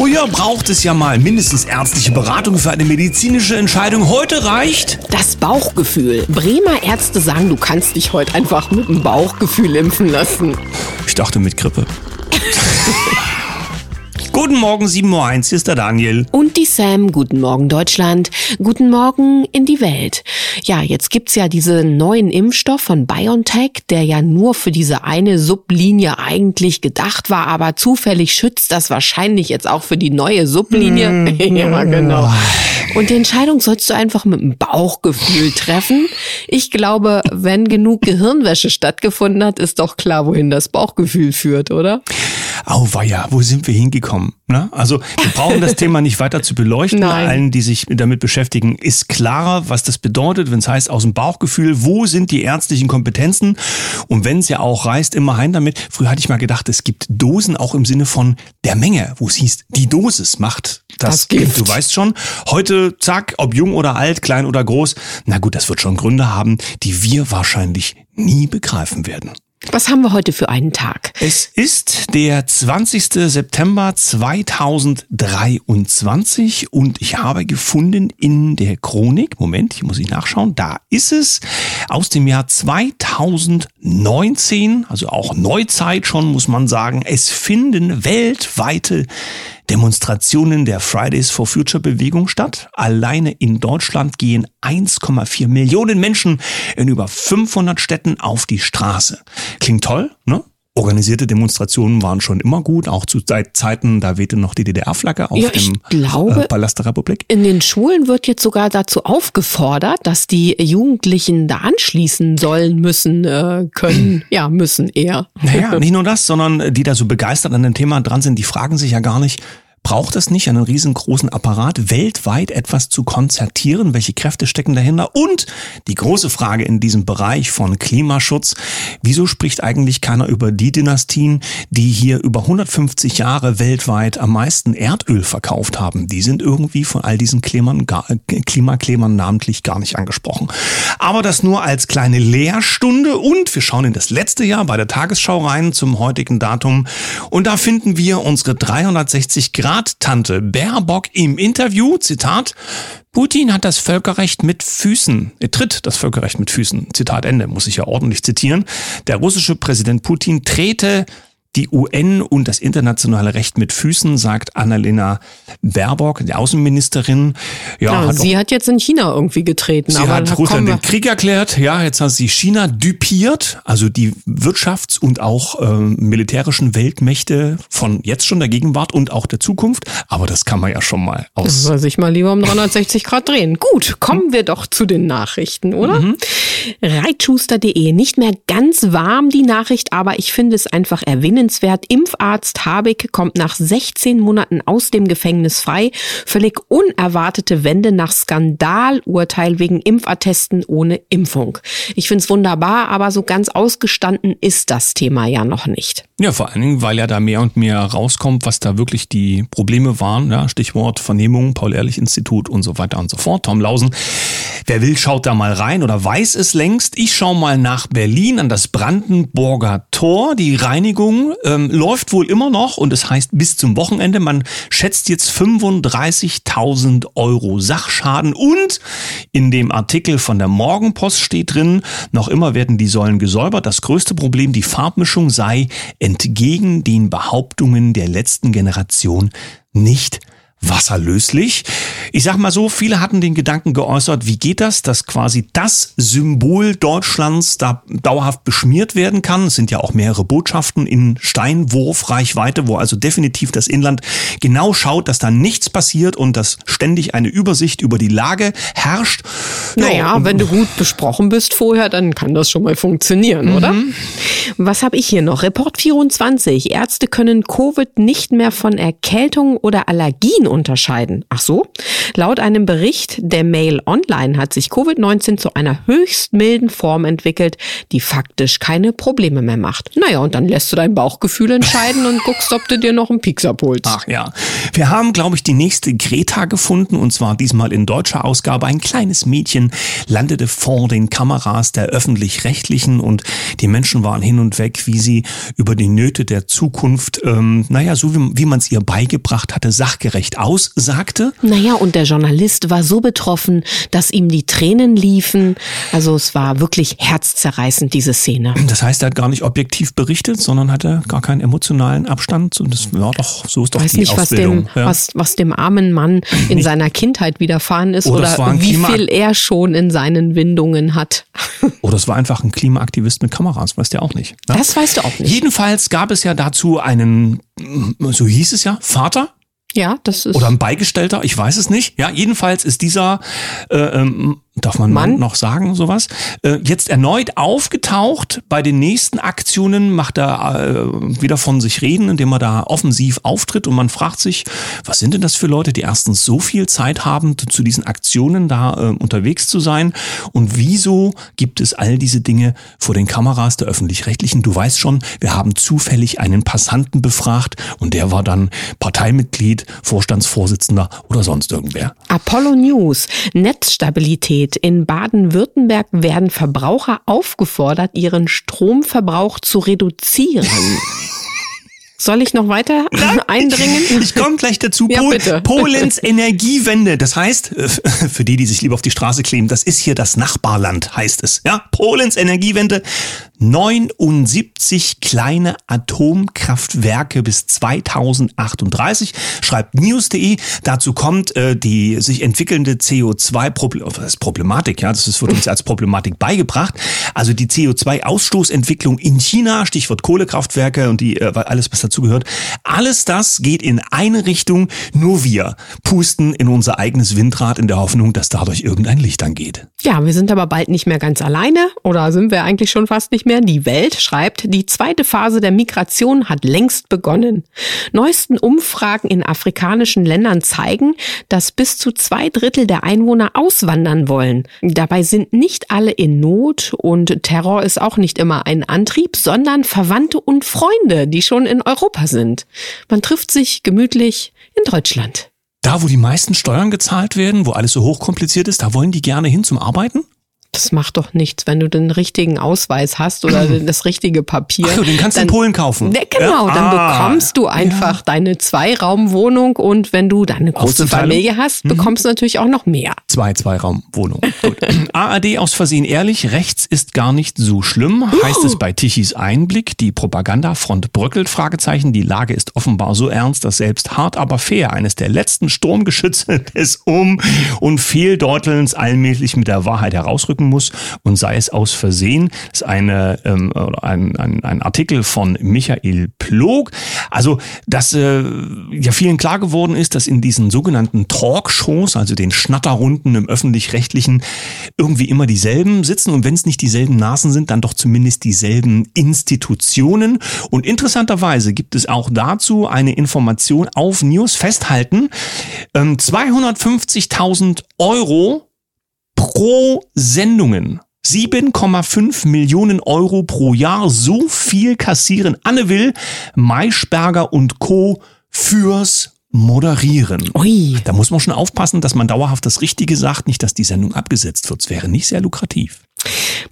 Früher braucht es ja mal mindestens ärztliche Beratung für eine medizinische Entscheidung. Heute reicht das Bauchgefühl. Bremer Ärzte sagen, du kannst dich heute einfach mit dem Bauchgefühl impfen lassen. Ich dachte mit Grippe. Guten Morgen, 7.01 Uhr, hier ist der Daniel. Und die Sam, guten Morgen Deutschland, guten Morgen in die Welt. Ja, jetzt gibt's ja diesen neuen Impfstoff von BioNTech, der ja nur für diese eine Sublinie eigentlich gedacht war, aber zufällig schützt das wahrscheinlich jetzt auch für die neue Sublinie. Mm. ja, genau. Und die Entscheidung sollst du einfach mit dem Bauchgefühl treffen. Ich glaube, wenn genug Gehirnwäsche stattgefunden hat, ist doch klar, wohin das Bauchgefühl führt, oder? Auweia, wo sind wir hingekommen? Ne? Also wir brauchen das Thema nicht weiter zu beleuchten. Nein. Allen, die sich damit beschäftigen, ist klarer, was das bedeutet, wenn es heißt aus dem Bauchgefühl, wo sind die ärztlichen Kompetenzen? Und wenn es ja auch reißt, immer heim damit. Früher hatte ich mal gedacht, es gibt Dosen auch im Sinne von der Menge, wo es hieß, die Dosis macht das, Das Gift. Du weißt schon, heute, zack, ob jung oder alt, klein oder groß. Na gut, das wird schon Gründe haben, die wir wahrscheinlich nie begreifen werden. Was haben wir heute für einen Tag? Es ist der 20. September 2023 und ich habe gefunden in der Chronik, Moment, hier muss ich nachschauen, da ist es aus dem Jahr 2019, also auch Neuzeit schon, muss man sagen. Es finden weltweite Demonstrationen der Fridays for Future Bewegung statt. Alleine in Deutschland gehen 1,4 Millionen Menschen in über 500 Städten auf die Straße. Klingt toll, ne? Organisierte Demonstrationen waren schon immer gut, auch zu Zeit- Zeiten, da wehte noch die DDR-Flagge auf Ja, dem glaube- äh, Palast der Republik. In den Schulen wird jetzt sogar dazu aufgefordert, dass die Jugendlichen da anschließen sollen, müssen, äh, können, ja, müssen eher. Naja, nicht nur das, sondern die da so begeistert an dem Thema dran sind, die fragen sich ja gar nicht, braucht es nicht einen riesengroßen Apparat, weltweit etwas zu konzertieren? Welche Kräfte stecken dahinter? Und die große Frage in diesem Bereich von Klimaschutz, wieso spricht eigentlich keiner über die Dynastien, die hier über 150 Jahre weltweit am meisten Erdöl verkauft haben? Die sind irgendwie von all diesen Klimaklebern namentlich gar nicht angesprochen. Aber das nur als kleine Lehrstunde und wir schauen in das letzte Jahr bei der Tagesschau rein zum heutigen Datum und da finden wir unsere 360 Grad Tante Baerbock im Interview, Zitat, Putin hat das Völkerrecht mit Füßen, er tritt das Völkerrecht mit Füßen, Zitat Ende, muss ich ja ordentlich zitieren. Der russische Präsident Putin trete die UN und das internationale Recht mit Füßen, sagt Annalena Baerbock, die Außenministerin. Ja, hat sie hat jetzt in China irgendwie getreten. Sie aber hat Russland den Krieg erklärt. Ja, jetzt hat sie China düpiert, also die Wirtschafts- und auch ähm, militärischen Weltmächte von jetzt schon der Gegenwart und auch der Zukunft. Aber das kann man ja schon mal aus. Soll sich mal lieber um 360 Grad drehen. Gut, kommen wir doch zu den Nachrichten, oder? Mhm. Reitschuster.de. Nicht mehr ganz warm die Nachricht, aber ich finde es einfach erwähnenswert. Impfarzt Habeck kommt nach 16 Monaten aus dem Gefängnis frei. Völlig unerwartete Wende nach Skandalurteil wegen Impfattesten ohne Impfung. Ich finde es wunderbar, aber so ganz ausgestanden ist das Thema ja noch nicht. Ja, vor allen Dingen, weil ja da mehr und mehr rauskommt, was da wirklich die Probleme waren. Ja, Stichwort Vernehmung, Paul-Ehrlich-Institut und so weiter und so fort. Tom Lausen. Wer will, schaut da mal rein oder weiß es längst. Ich schaue mal nach Berlin an das Brandenburger Tor. Die Reinigung ähm, läuft wohl immer noch und es heißt bis zum Wochenende. Man schätzt jetzt 35.000 Euro Sachschaden und in dem Artikel von der Morgenpost steht drin, noch immer werden die Säulen gesäubert. Das größte Problem, die Farbmischung sei entgegen den Behauptungen der letzten Generation nicht wasserlöslich. Ich sag mal so, viele hatten den Gedanken geäußert, wie geht das, dass quasi das Symbol Deutschlands da dauerhaft beschmiert werden kann. Es sind ja auch mehrere Botschaften in Steinwurfreichweite, wo also definitiv das Inland genau schaut, dass da nichts passiert und dass ständig eine Übersicht über die Lage herrscht. Ja, Naja, und- wenn du gut besprochen bist vorher, dann kann das schon mal funktionieren, oder? Was habe ich hier noch? Report 24. Ärzte können Covid nicht mehr von Erkältungen oder Allergien unterscheiden. Ach so? Laut einem Bericht der Mail Online hat sich Covid-19 zu einer höchst milden Form entwickelt, die faktisch keine Probleme mehr macht. Naja, und dann lässt du dein Bauchgefühl entscheiden und guckst, ob du dir noch einen Pieks abholst. Ach ja. Wir haben, glaube ich, die nächste Greta gefunden und zwar diesmal in deutscher Ausgabe. Ein kleines Mädchen landete vor den Kameras der öffentlich-rechtlichen und die Menschen waren hin und weg, wie sie über die Nöte der Zukunft, ähm, naja, so wie, wie man es ihr beigebracht hatte, sachgerecht aussagte. Naja, und der Journalist war so betroffen, dass ihm die Tränen liefen. Also es war wirklich herzzerreißend, diese Szene. Das heißt, er hat gar nicht objektiv berichtet, sondern hatte gar keinen emotionalen Abstand. Und das war doch, so ist doch Weiß die nicht, was Ausbildung. dem, was, was dem armen Mann in seiner Kindheit widerfahren ist Oder oder, ein wie Klima- viel er schon in seinen Windungen hat. Oder es war einfach ein Klimaaktivist mit Kameras, weißt du ja auch nicht. Ne? Das weißt du auch nicht. Jedenfalls gab es ja dazu einen, so hieß es ja, Vater Ja, das ist. oder ein Beigestellter, ich weiß es nicht. Ja, jedenfalls ist dieser, äh, ähm, darf man Mann noch sagen, sowas, äh, jetzt erneut aufgetaucht. Bei den nächsten Aktionen macht er äh, wieder von sich reden, indem er da offensiv auftritt und man fragt sich, was sind denn das für Leute, die erstens so viel Zeit haben, zu diesen Aktionen da äh, unterwegs zu sein und wieso gibt es all diese Dinge vor den Kameras der öffentlich-rechtlichen? Du weißt schon, wir haben zufällig einen Passanten befragt und der war dann Parteimitglied, Vorstandsvorsitzender oder sonst irgendwer. Apollo News. Netzstabilität. In Baden-Württemberg werden Verbraucher aufgefordert, ihren Stromverbrauch zu reduzieren. Soll ich noch weiter eindringen? Ich komme gleich dazu. Ja, Pol bitte. Polens Energiewende. Das heißt, äh, für die, die sich lieber auf die Straße kleben, das ist hier das Nachbarland, heißt es. Ja, Polens Energiewende. 79 kleine Atomkraftwerke bis 2038, schreibt news.de. Dazu kommt äh, die sich entwickelnde CO2-Problematik. Ja, das wird uns als Problematik beigebracht. Also die CO2-Ausstoßentwicklung in China, Stichwort Kohlekraftwerke und die äh, alles, was dazugehört. Alles das geht in eine Richtung. Nur wir pusten in unser eigenes Windrad in der Hoffnung, dass dadurch irgendein Licht angeht. Ja, wir sind aber bald nicht mehr ganz alleine oder sind wir eigentlich schon fast nicht mehr. Die Welt schreibt, die zweite Phase der Migration hat längst begonnen. Neuesten Umfragen in afrikanischen Ländern zeigen, dass bis zu zwei Drittel der Einwohner auswandern wollen. Dabei sind nicht alle in Not und Terror ist auch nicht immer ein Antrieb, sondern Verwandte und Freunde, die schon in Europa sind. Man trifft sich gemütlich in Deutschland. Da, wo die meisten Steuern gezahlt werden, wo alles so hochkompliziert ist, da wollen die gerne hin zum Arbeiten? Das macht doch nichts, wenn du den richtigen Ausweis hast oder das richtige Papier. Ach so, den kannst du dann, in Polen kaufen. Ne, genau, Ja? dann Ah. bekommst du einfach deine Zweiraumwohnung und wenn du deine große Hauszuteilung? Familie hast, bekommst du natürlich auch noch mehr. Zwei Zweiraumwohnung. Gut. ARD aus Versehen ehrlich, rechts ist gar nicht so schlimm, heißt es bei Tichys Einblick. Die Propagandafront bröckelt, Fragezeichen. Die Lage ist offenbar so ernst, dass selbst hart aber fair, eines der letzten Sturmgeschütze des Um- und Fehldeutelns allmählich mit der Wahrheit herausrücken muss und sei es aus Versehen. Das ist eine, ähm, ein, ein, ein Artikel von Michael Plog. Also, dass äh, ja vielen klar geworden ist, dass in diesen sogenannten Talkshows, also den Schnatterrunden im öffentlich-rechtlichen, irgendwie immer dieselben sitzen und wenn es nicht dieselben Nasen sind, dann doch zumindest dieselben Institutionen. Und interessanterweise gibt es auch dazu eine Information auf News festhalten. Ähm, 250.000 Euro pro Sendungen. 7,5 Millionen Euro pro Jahr. So viel kassieren Anne Will, Maischberger und Co. fürs Moderieren. Ui. Da muss man schon aufpassen, dass man dauerhaft das Richtige sagt, nicht, dass die Sendung abgesetzt wird. Es wäre nicht sehr lukrativ.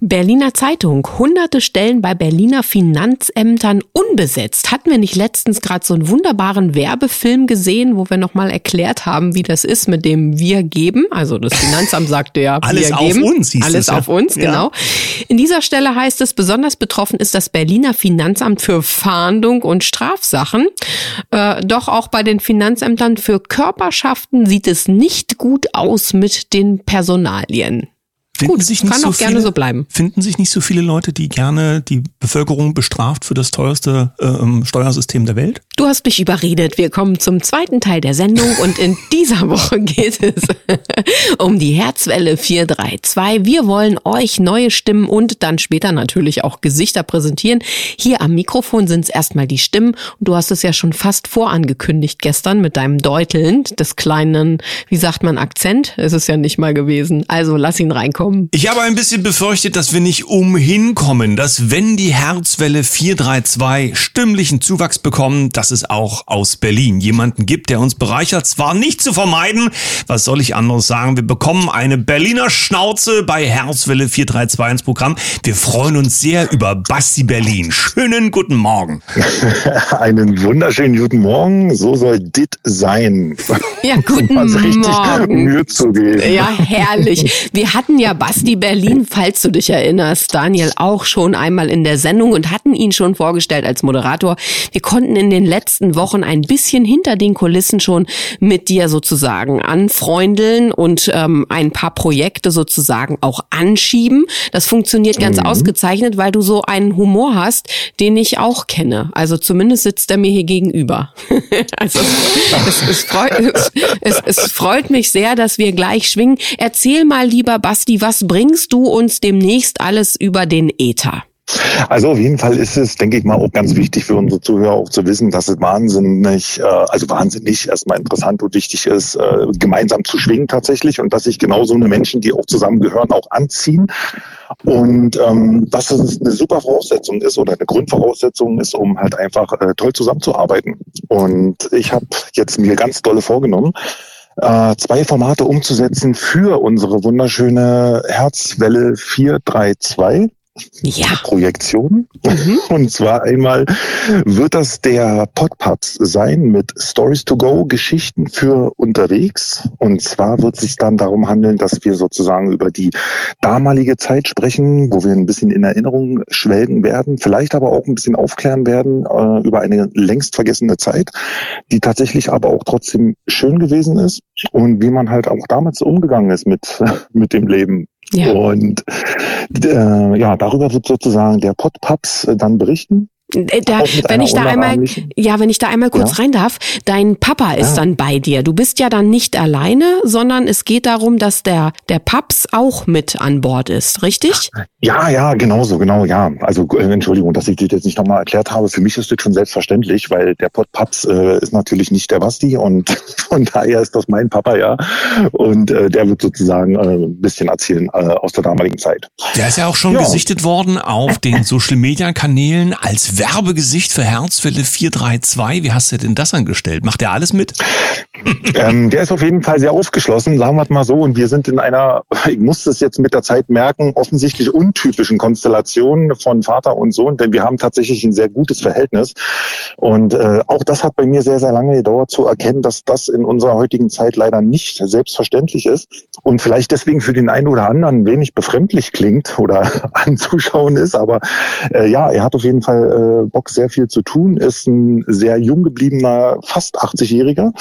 Berliner Zeitung. Hunderte Stellen bei Berliner Finanzämtern unbesetzt. Hatten wir nicht letztens gerade so einen wunderbaren Werbefilm gesehen, wo wir nochmal erklärt haben, wie das ist mit dem Wir geben? Also das Finanzamt sagte ja, Alles wir auf geben. uns hieß Alles es ja. auf uns, Ja. genau. In dieser Stelle heißt es, besonders betroffen ist das Berliner Finanzamt für Fahndung und Strafsachen. Äh, doch auch bei den Finanzämtern für Körperschaften sieht es nicht gut aus mit den Personalien. Finden Gut, sich nicht kann so auch gerne viele, so bleiben. Finden sich nicht so viele Leute, die gerne die Bevölkerung bestraft für das teuerste ähm, Steuersystem der Welt? Du hast mich überredet. Wir kommen zum zweiten Teil der Sendung und in dieser Woche geht es um die Herzwelle 432. Wir wollen euch neue Stimmen und dann später natürlich auch Gesichter präsentieren. Hier am Mikrofon sind es erstmal die Stimmen und du hast es ja schon fast vorangekündigt gestern mit deinem Deuteln des kleinen, wie sagt man, Akzent. Es ist ja nicht mal gewesen. Also lass ihn reinkommen. Ich habe ein bisschen befürchtet, dass wir nicht umhin kommen, dass wenn die Herzwelle 432 stimmlichen Zuwachs bekommen, dass es auch aus Berlin jemanden gibt, der uns bereichert. Zwar nicht zu vermeiden, was soll ich anderes sagen? Wir bekommen eine Berliner Schnauze bei Herzwelle 432 ins Programm. Wir freuen uns sehr über Basti Berlin. Schönen guten Morgen. Einen wunderschönen guten Morgen. So soll dit sein. Ja, guten um Morgen. Mühe zu geben. Ja, herrlich. Wir hatten ja Basti Berlin, falls du dich erinnerst, Daniel auch schon einmal in der Sendung und hatten ihn schon vorgestellt als Moderator. Wir konnten in den letzten Wochen ein bisschen hinter den Kulissen schon mit dir sozusagen anfreundeln und ähm, ein paar Projekte sozusagen auch anschieben. Das funktioniert ganz Mhm. ausgezeichnet, weil du so einen Humor hast, den ich auch kenne. Also zumindest sitzt er mir hier gegenüber. also es, es, freut, es, es, freut mich sehr, dass wir gleich schwingen. Erzähl mal, lieber Basti, was bringst du uns demnächst alles über den Äther? Also auf jeden Fall ist es, denke ich mal, auch ganz wichtig für unsere Zuhörer auch zu wissen, dass es wahnsinnig, äh, also wahnsinnig erstmal interessant und wichtig ist, äh, gemeinsam zu schwingen tatsächlich und dass sich genau so eine Menschen, die auch zusammengehören, auch anziehen. Und ähm, dass es eine super Voraussetzung ist oder eine Grundvoraussetzung ist, um halt einfach äh, toll zusammenzuarbeiten. Und ich habe jetzt mir ganz dolle vorgenommen, äh, zwei Formate umzusetzen für unsere wunderschöne Herzwelle 432. Ja. Projektion. Mhm. Und zwar einmal wird das der Podpaps sein mit Stories to Go, Geschichten für unterwegs. Und zwar wird es sich dann darum handeln, dass wir sozusagen über die damalige Zeit sprechen, wo wir ein bisschen in Erinnerung schwelgen werden, vielleicht aber auch ein bisschen aufklären werden äh, über eine längst vergessene Zeit, die tatsächlich aber auch trotzdem schön gewesen ist und wie man halt auch damals umgegangen ist mit, mit dem Leben. Ja. Und äh, ja, darüber wird sozusagen der Podpaps äh, dann berichten. Äh, Da, wenn ich da einmal, ja, wenn ich da einmal kurz Ja. rein darf, dein Papa ist Ja. dann bei dir. Du bist ja dann nicht alleine, sondern es geht darum, dass der, der Paps auch mit an Bord ist, richtig? Ja, ja, genauso, genau, ja. Also äh, Entschuldigung, dass ich das jetzt nicht nochmal erklärt habe. Für mich ist das schon selbstverständlich, weil der Podpaps äh, ist natürlich nicht der Basti und von daher ist das mein Papa, ja. Und äh, der wird sozusagen äh, ein bisschen erzählen äh, aus der damaligen Zeit. Der ist ja auch schon Ja. gesichtet worden auf den Social Media Kanälen als Werbegesicht für Herzwelle 432. Wie hast du denn das angestellt? Macht er alles mit? ähm, der ist auf jeden Fall sehr aufgeschlossen, sagen wir es mal so. Und wir sind in einer, ich muss das jetzt mit der Zeit merken, offensichtlich untypischen Konstellation von Vater und Sohn, denn wir haben tatsächlich ein sehr gutes Verhältnis. Und äh, auch das hat bei mir sehr, sehr lange gedauert zu erkennen, dass das in unserer heutigen Zeit leider nicht selbstverständlich ist und vielleicht deswegen für den einen oder anderen wenig befremdlich klingt oder anzuschauen ist. Aber äh, ja, er hat auf jeden Fall äh, Bock, sehr viel zu tun, ist ein sehr jung gebliebener, fast 80-Jähriger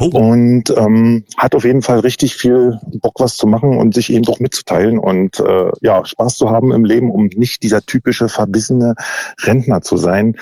Oh. und ähm, hat auf jeden Fall richtig viel Bock, was zu machen und sich eben doch mitzuteilen und äh, ja, Spaß zu haben im Leben, um nicht dieser typische verbissene Rentner zu sein,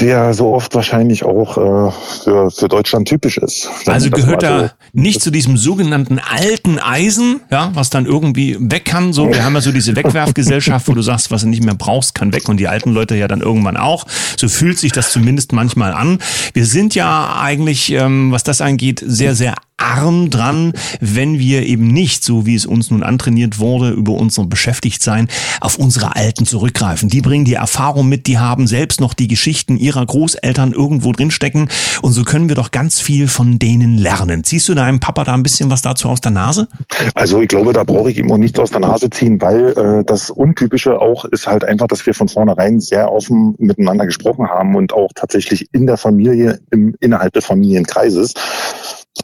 der so oft wahrscheinlich auch äh, für, für Deutschland typisch ist. Also gehört er nicht zu diesem sogenannten alten Eisen, ja, was dann irgendwie weg kann. So, wir haben ja so diese Wegwerfgesellschaft, wo du sagst, was du nicht mehr brauchst, kann weg und die alten Leute ja dann irgendwann auch. So fühlt sich das zumindest manchmal an. Wir sind ja eigentlich, ähm, was das angeht, sehr, sehr arm dran, wenn wir eben nicht, so wie es uns nun antrainiert wurde, über unser Beschäftigtsein auf unsere Alten zurückgreifen. Die bringen die Erfahrung mit, die haben selbst noch die Geschichten ihrer Großeltern irgendwo drinstecken und so können wir doch ganz viel von denen lernen. Ziehst du deinem Papa da ein bisschen was dazu aus der Nase? Also ich glaube, da brauche ich ihm auch nichts aus der Nase ziehen, weil äh, das Untypische auch ist halt einfach, dass wir von vornherein sehr offen miteinander gesprochen haben und auch tatsächlich in der Familie, im, innerhalb des Familienkreises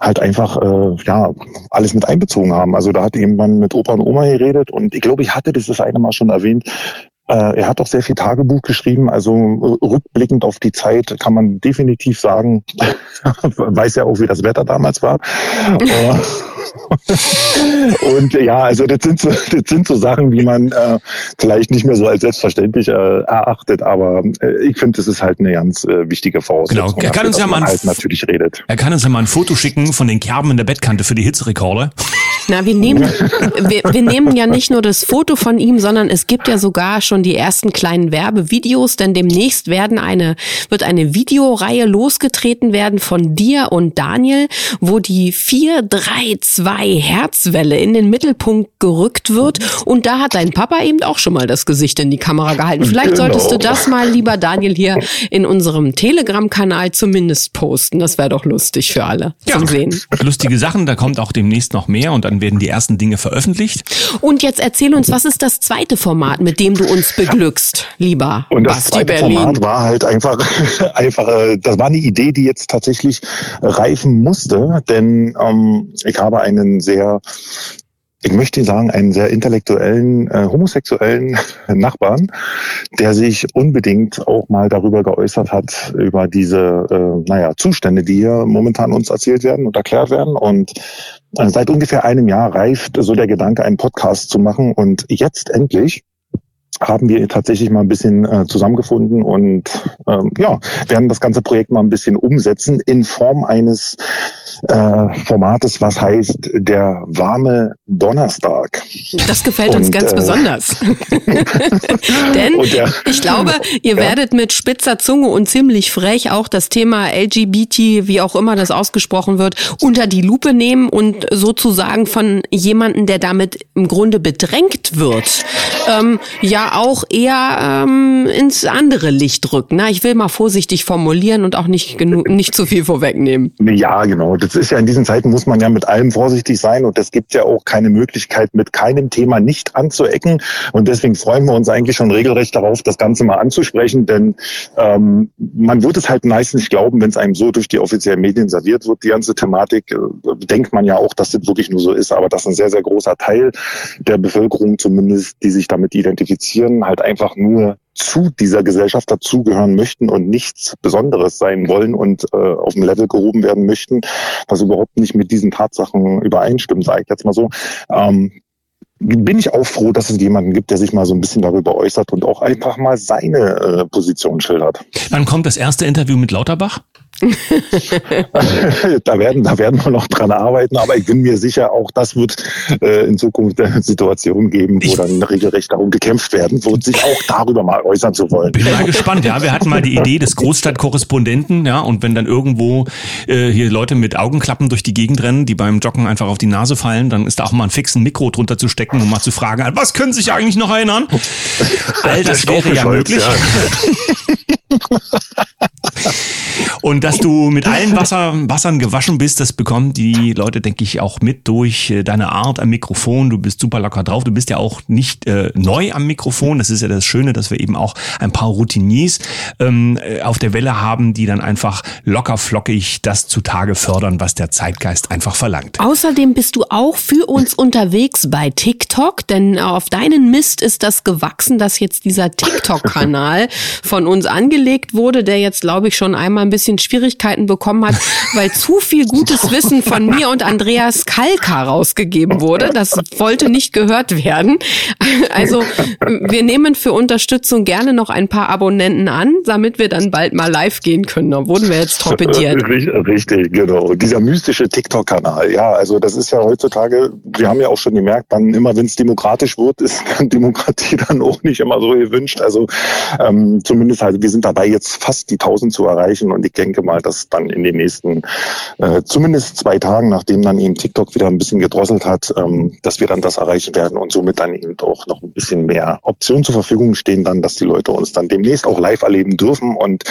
halt einfach äh, ja alles mit einbezogen haben. Also da hat jemand mit Opa und Oma geredet und ich glaube, ich hatte das das eine Mal schon erwähnt. Äh, er hat auch sehr viel Tagebuch geschrieben, also rückblickend auf die Zeit kann man definitiv sagen, weiß ja auch, wie das Wetter damals war. Äh, und ja, also das sind so, das sind so Sachen, die man äh, vielleicht nicht mehr so als selbstverständlich äh, erachtet, aber äh, ich finde, das ist halt eine ganz äh, wichtige Voraussetzung. Genau, er kann uns ja mal ein, halt natürlich redet. Er kann uns ja mal ein Foto schicken von den Kerben in der Bettkante für die Hitzerekorde. Na, wir nehmen, wir, wir nehmen ja nicht nur das Foto von ihm, sondern es gibt ja sogar schon die ersten kleinen Werbevideos, denn demnächst werden eine, wird eine Videoreihe losgetreten werden von dir und Daniel, wo die 432 Herzwelle in den Mittelpunkt gerückt wird. Und da hat dein Papa eben auch schon mal das Gesicht in die Kamera gehalten. Vielleicht genau. solltest du das mal, lieber Daniel, hier in unserem Telegram-Kanal zumindest posten. Das wäre doch lustig für alle ja, zum Sehen. Lustige Sachen, da kommt auch demnächst noch mehr und dann werden die ersten Dinge veröffentlicht. Und jetzt erzähl uns, was ist das zweite Format, mit dem du uns beglückst, lieber Und das Basti zweite Berlin? Format war halt einfach, einfach, äh, das war eine Idee, die jetzt tatsächlich reifen musste, denn ähm, ich habe einen sehr ich möchte sagen, einen sehr intellektuellen, äh, homosexuellen Nachbarn, der sich unbedingt auch mal darüber geäußert hat, über diese, äh, naja, Zustände, die hier momentan uns erzählt werden und erklärt werden. Und äh, seit ungefähr einem Jahr reift so der Gedanke, einen Podcast zu machen. Und jetzt endlich haben wir tatsächlich mal ein bisschen äh, zusammengefunden und ähm, ja, werden das ganze Projekt mal ein bisschen umsetzen in Form eines äh, Formates, was heißt der warme Donnerstag. Das gefällt uns und, ganz äh, besonders. Denn der, ich glaube, ihr ja. werdet mit spitzer Zunge und ziemlich frech auch das Thema LGBT, wie auch immer das ausgesprochen wird, unter die Lupe nehmen und sozusagen von jemanden, der damit im Grunde bedrängt wird, ähm, ja auch eher ähm, ins andere Licht rücken. Na, ich will mal vorsichtig formulieren und auch nicht genug, nicht zu viel vorwegnehmen. Ja, genau. Das ist ja in diesen Zeiten muss man ja mit allem vorsichtig sein und es gibt ja auch keine Möglichkeit, mit keinem Thema nicht anzuecken. Und deswegen freuen wir uns eigentlich schon regelrecht darauf, das Ganze mal anzusprechen, denn ähm, man wird es halt meistens nicht glauben, wenn es einem so durch die offiziellen Medien serviert wird, die ganze Thematik. Äh, denkt man ja auch, dass das wirklich nur so ist, aber dass ein sehr, sehr großer Teil der Bevölkerung zumindest, die sich damit identifizieren, halt einfach nur zu dieser Gesellschaft dazugehören möchten und nichts Besonderes sein wollen und äh, auf dem Level gehoben werden möchten, was überhaupt nicht mit diesen Tatsachen übereinstimmt, sage ich jetzt mal so. Ähm, bin ich auch froh, dass es jemanden gibt, der sich mal so ein bisschen darüber äußert und auch einfach mal seine äh, Position schildert. Wann kommt das erste Interview mit Lauterbach? da werden, da werden wir noch dran arbeiten, aber ich bin mir sicher, auch das wird äh, in Zukunft eine Situation geben, wo ich dann regelrecht darum gekämpft werden wird, sich auch darüber mal äußern zu wollen. Bin mal gespannt, ja. Wir hatten mal die Idee des Großstadtkorrespondenten, ja, und wenn dann irgendwo äh, hier Leute mit Augenklappen durch die Gegend rennen, die beim Joggen einfach auf die Nase fallen, dann ist da auch mal ein fixen Mikro drunter zu stecken und mal zu fragen, was können Sie sich eigentlich noch erinnern? All das wäre ja möglich. Ja. Und dass du mit allen Wasser, Wassern gewaschen bist, das bekommen die Leute, denke ich, auch mit durch äh, deine Art am Mikrofon. Du bist super locker drauf. Du bist ja auch nicht äh, neu am Mikrofon. Das ist ja das Schöne, dass wir eben auch ein paar Routiniers ähm, äh, auf der Welle haben, die dann einfach locker flockig das zutage fördern, was der Zeitgeist einfach verlangt. Außerdem bist du auch für uns unterwegs bei TikTok, denn auf deinen Mist ist das gewachsen, dass jetzt dieser TikTok-Kanal von uns angelegt wurde, der jetzt, glaube ich, schon einmal ein bisschen Schwierigkeiten bekommen hat, weil zu viel gutes Wissen von mir und Andreas Kalka rausgegeben wurde. Das wollte nicht gehört werden. Also wir nehmen für Unterstützung gerne noch ein paar Abonnenten an, damit wir dann bald mal live gehen können. Da wurden wir jetzt torpediert. Richtig, genau. Dieser mystische TikTok-Kanal. Ja, also das ist ja heutzutage, wir haben ja auch schon gemerkt, dann immer wenn es demokratisch wird, ist Demokratie dann auch nicht immer so gewünscht. Also ähm, zumindest halt, wir sind dabei jetzt fast die 1000 zu erreichen und ich denke mal, dass dann in den nächsten äh, zumindest zwei Tagen, nachdem dann eben TikTok wieder ein bisschen gedrosselt hat, ähm, dass wir dann das erreichen werden und somit dann eben auch noch ein bisschen mehr Optionen zur Verfügung stehen, dann, dass die Leute uns dann demnächst auch live erleben dürfen. Und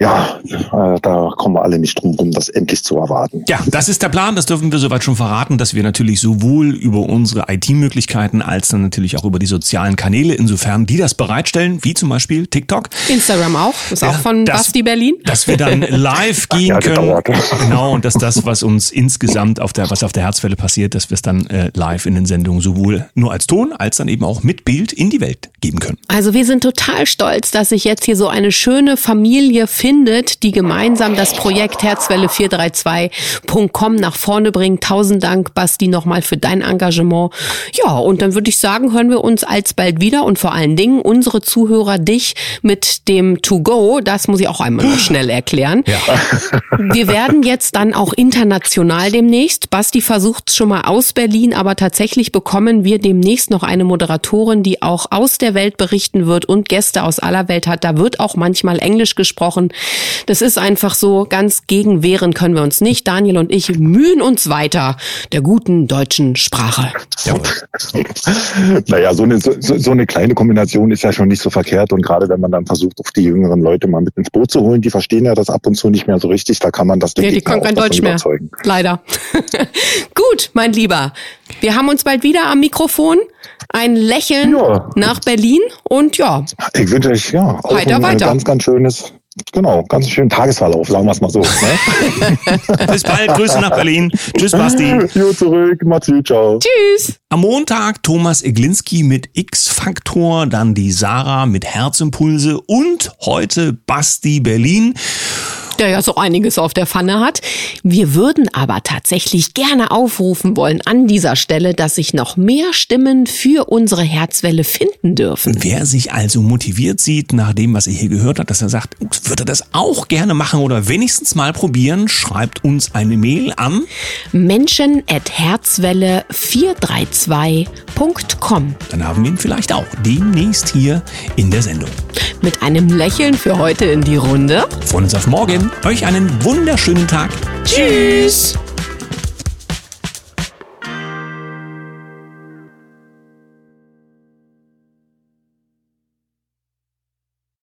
ja, äh, da kommen wir alle nicht drum rum, das endlich zu erwarten. Ja, das ist der Plan, das dürfen wir soweit schon verraten, dass wir natürlich sowohl über unsere IT-Möglichkeiten als dann natürlich auch über die sozialen Kanäle, insofern die das bereitstellen, wie zum Beispiel TikTok. Instagram auch, ist ja, auch von das, Basti Berlin. Dass wir dann live gehen ja, können. Genau, und dass das, was uns insgesamt auf der, was auf der Herzwelle passiert, dass wir es dann äh, live in den Sendungen sowohl nur als Ton als dann eben auch mit Bild in die Welt geben können. Also wir sind total stolz, dass sich jetzt hier so eine schöne Familie findet findet, die gemeinsam das Projekt Herzwelle432.com nach vorne bringen. Tausend Dank, Basti, nochmal für dein Engagement. Ja, und dann würde ich sagen, hören wir uns alsbald wieder und vor allen Dingen unsere Zuhörer dich mit dem To-Go. Das muss ich auch einmal noch schnell erklären. Ja. Wir werden jetzt dann auch international demnächst. Basti versucht es schon mal aus Berlin, aber tatsächlich bekommen wir demnächst noch eine Moderatorin, die auch aus der Welt berichten wird und Gäste aus aller Welt hat. Da wird auch manchmal Englisch gesprochen. Das ist einfach so, ganz gegen wehren können wir uns nicht. Daniel und ich mühen uns weiter der guten deutschen Sprache. naja, so eine, so, so eine kleine Kombination ist ja schon nicht so verkehrt. Und gerade wenn man dann versucht, auch die jüngeren Leute mal mit ins Boot zu holen, die verstehen ja das ab und zu nicht mehr so richtig. Da kann man das, ja, die können kein Deutsch mehr. Leider. Gut, mein Lieber. Wir haben uns bald wieder am Mikrofon. Ein Lächeln ja. nach Berlin und ja. Ich wünsche euch ja auch weiter, ein weiter. ganz, ganz schönes Genau, ganz schönen Tagesverlauf, sagen wir es mal so. Ne? Bis bald, Grüße nach Berlin. Tschüss, Basti. Jo, zurück, Mathieu, ciao. Tschüss. Am Montag Thomas Eglinski mit X-Faktor, dann die Sarah mit Herzimpulse und heute Basti Berlin der ja so einiges auf der Pfanne hat. Wir würden aber tatsächlich gerne aufrufen wollen an dieser Stelle, dass sich noch mehr Stimmen für unsere Herzwelle finden dürfen. Wer sich also motiviert sieht, nach dem, was er hier gehört hat, dass er sagt, würde das auch gerne machen oder wenigstens mal probieren, schreibt uns eine Mail an Menschen at Herzwelle 432.com. Dann haben wir ihn vielleicht auch demnächst hier in der Sendung. Mit einem Lächeln für heute in die Runde. Von uns auf morgen. Euch einen wunderschönen Tag. Tschüss.